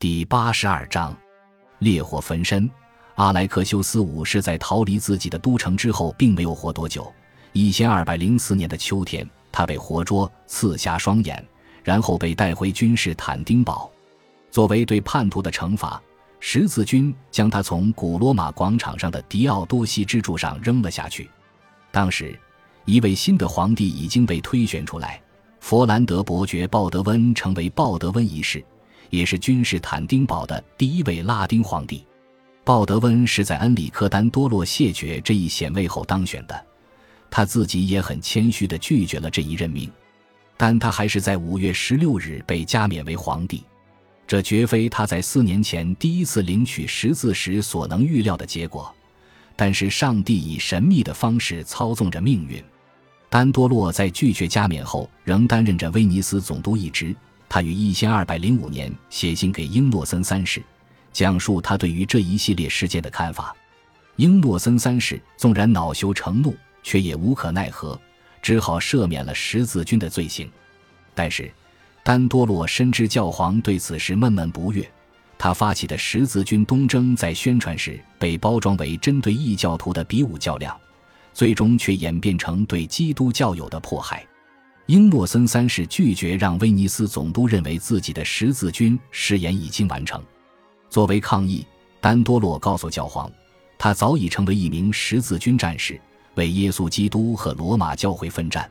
第八十二章，烈火焚身。阿莱克修斯五世在逃离自己的都城之后，并没有活多久。一千二百零四年的秋天，他被活捉，刺瞎双眼，然后被带回君士坦丁堡。作为对叛徒的惩罚，十字军将他从古罗马广场上的迪奥多西支柱上扔了下去。当时，一位新的皇帝已经被推选出来，佛兰德伯爵鲍德温成为鲍德温一世。也是君士坦丁堡的第一位拉丁皇帝，鲍德温是在恩里克丹多洛谢绝这一显位后当选的，他自己也很谦虚地拒绝了这一任命，但他还是在五月十六日被加冕为皇帝，这绝非他在四年前第一次领取十字时所能预料的结果，但是上帝以神秘的方式操纵着命运。丹多洛在拒绝加冕后，仍担任着威尼斯总督一职。他于一千二百零五年写信给英诺森三世，讲述他对于这一系列事件的看法。英诺森三世纵然恼羞成怒，却也无可奈何，只好赦免了十字军的罪行。但是，丹多洛深知教皇对此事闷闷不悦，他发起的十字军东征在宣传时被包装为针对异教徒的比武较量，最终却演变成对基督教友的迫害。英诺森三世拒绝让威尼斯总督认为自己的十字军誓言已经完成。作为抗议，丹多洛告诉教皇，他早已成为一名十字军战士，为耶稣基督和罗马教会奋战，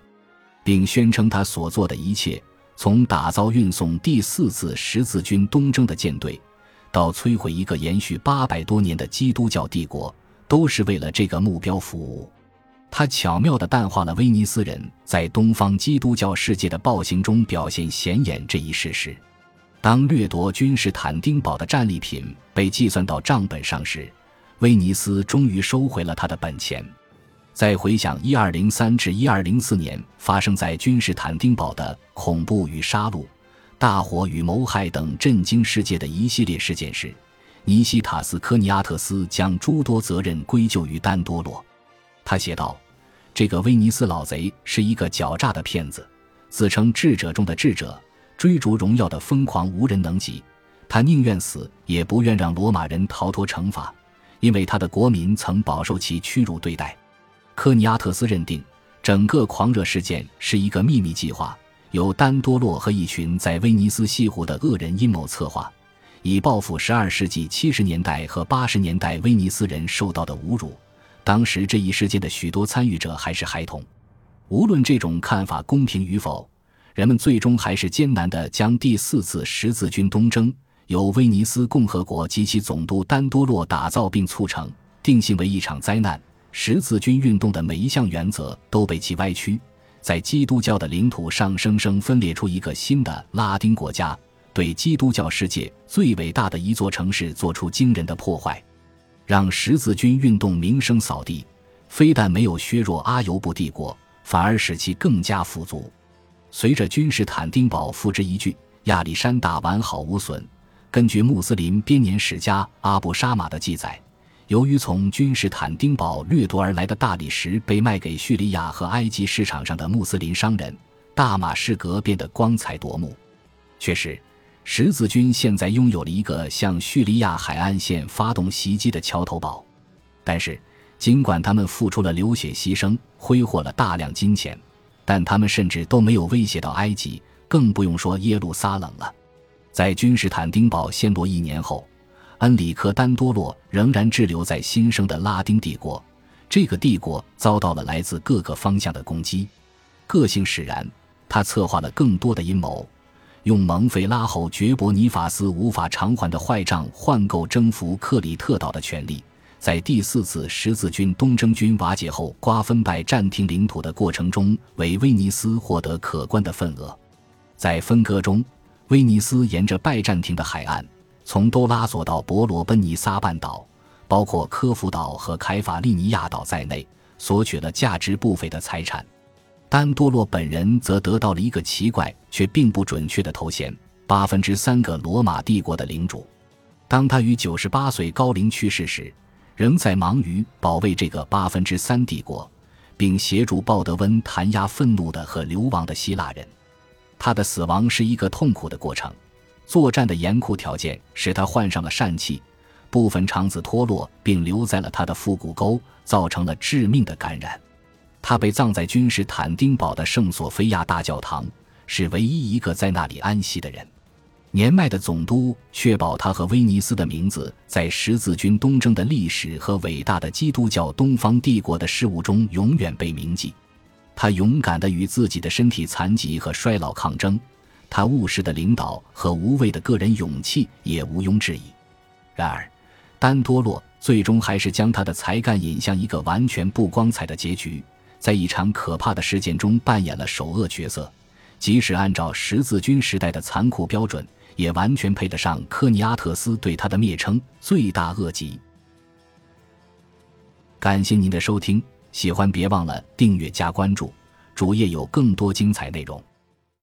并宣称他所做的一切，从打造运送第四次十字军东征的舰队，到摧毁一个延续八百多年的基督教帝国，都是为了这个目标服务。他巧妙地淡化了威尼斯人在东方基督教世界的暴行中表现显眼这一事实。当掠夺君士坦丁堡的战利品被计算到账本上时，威尼斯终于收回了他的本钱。再回想1203至1204年发生在君士坦丁堡的恐怖与杀戮、大火与谋害等震惊世界的一系列事件时，尼西塔斯科尼阿特斯将诸多责任归咎于丹多洛。他写道：“这个威尼斯老贼是一个狡诈的骗子，自称智者中的智者，追逐荣耀的疯狂无人能及。他宁愿死，也不愿让罗马人逃脱惩罚，因为他的国民曾饱受其屈辱对待。”科尼阿特斯认定，整个狂热事件是一个秘密计划，由丹多洛和一群在威尼斯西湖的恶人阴谋策划，以报复十二世纪七十年代和八十年代威尼斯人受到的侮辱。当时这一事件的许多参与者还是孩童，无论这种看法公平与否，人们最终还是艰难地将第四次十字军东征由威尼斯共和国及其总督丹多洛打造并促成，定性为一场灾难。十字军运动的每一项原则都被其歪曲，在基督教的领土上生生分裂出一个新的拉丁国家，对基督教世界最伟大的一座城市做出惊人的破坏。让十字军运动名声扫地，非但没有削弱阿尤布帝国，反而使其更加富足。随着君士坦丁堡付之一炬，亚历山大完好无损。根据穆斯林编年史家阿布沙马的记载，由于从君士坦丁堡掠夺而来的大理石被卖给叙利亚和埃及市场上的穆斯林商人，大马士革变得光彩夺目。确实。十字军现在拥有了一个向叙利亚海岸线发动袭击的桥头堡，但是尽管他们付出了流血牺牲，挥霍了大量金钱，但他们甚至都没有威胁到埃及，更不用说耶路撒冷了。在君士坦丁堡陷落一年后，恩里克丹多洛仍然滞留在新生的拉丁帝国，这个帝国遭到了来自各个方向的攻击，个性使然，他策划了更多的阴谋。用蒙费拉侯爵伯尼法斯无法偿还的坏账换购征服克里特岛的权利，在第四次十字军东征军瓦解后瓜分拜占庭领土的过程中，为威尼斯获得可观的份额。在分割中，威尼斯沿着拜占庭的海岸，从多拉索到伯罗奔尼撒半岛，包括科孚岛和凯法利尼亚岛在内，索取了价值不菲的财产。丹多洛本人则得到了一个奇怪却并不准确的头衔——八分之三个罗马帝国的领主。当他于九十八岁高龄去世时，仍在忙于保卫这个八分之三帝国，并协助鲍德温弹压愤怒的和流亡的希腊人。他的死亡是一个痛苦的过程。作战的严酷条件使他患上了疝气，部分肠子脱落并留在了他的腹股沟，造成了致命的感染。他被葬在君士坦丁堡的圣索菲亚大教堂，是唯一一个在那里安息的人。年迈的总督确保他和威尼斯的名字在十字军东征的历史和伟大的基督教东方帝国的事物中永远被铭记。他勇敢地与自己的身体残疾和衰老抗争，他务实的领导和无畏的个人勇气也毋庸置疑。然而，丹多洛最终还是将他的才干引向一个完全不光彩的结局，在一场可怕的事件中扮演了首恶角色。即使按照十字军时代的残酷标准。也完全配得上科尼阿特斯对他的蔑称“罪大恶极”。感谢您的收听，喜欢别忘了订阅加关注，主页有更多精彩内容。